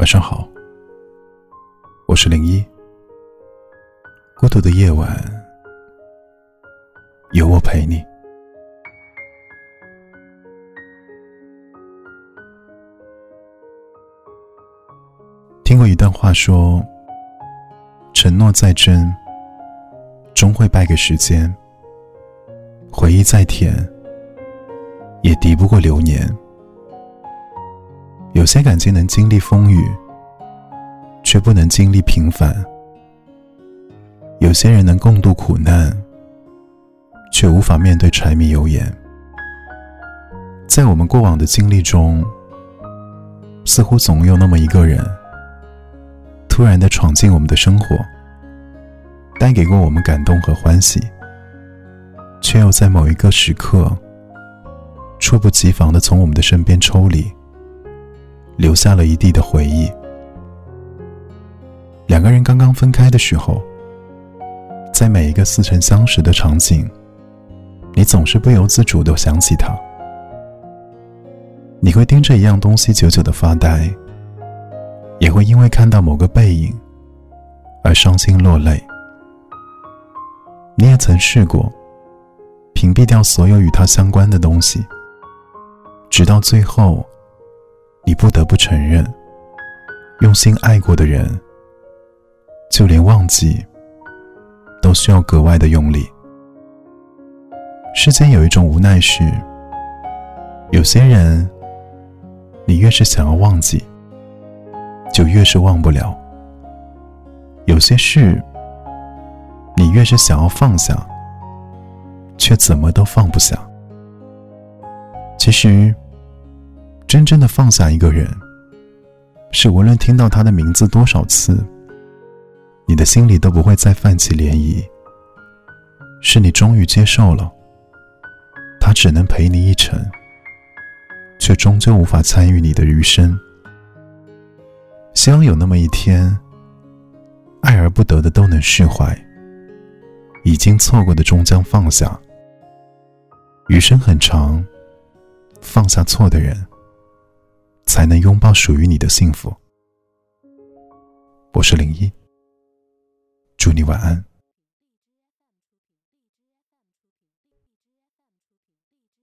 晚上好，我是零一。孤独的夜晚，有我陪你。听过一段话，说：承诺再真，终会败给时间；回忆再甜，也敌不过流年。有些感情能经历风雨，却不能经历平凡；有些人能共度苦难，却无法面对柴米油盐。在我们过往的经历中，似乎总有那么一个人，突然的闯进我们的生活，带给过我们感动和欢喜，却又在某一个时刻，猝不及防的从我们的身边抽离。留下了一地的回忆。两个人刚刚分开的时候，在每一个似曾相识的场景，你总是不由自主的想起他。你会盯着一样东西久久的发呆，也会因为看到某个背影而伤心落泪。你也曾试过屏蔽掉所有与他相关的东西，直到最后。你不得不承认，用心爱过的人，就连忘记都需要格外的用力。世间有一种无奈是，有些人，你越是想要忘记，就越是忘不了；有些事，你越是想要放下，却怎么都放不下。其实。真正的放下一个人，是无论听到他的名字多少次，你的心里都不会再泛起涟漪。是你终于接受了，他只能陪你一程，却终究无法参与你的余生。希望有那么一天，爱而不得的都能释怀，已经错过的终将放下。余生很长，放下错的人。才能拥抱属于你的幸福。我是零一，祝你晚安。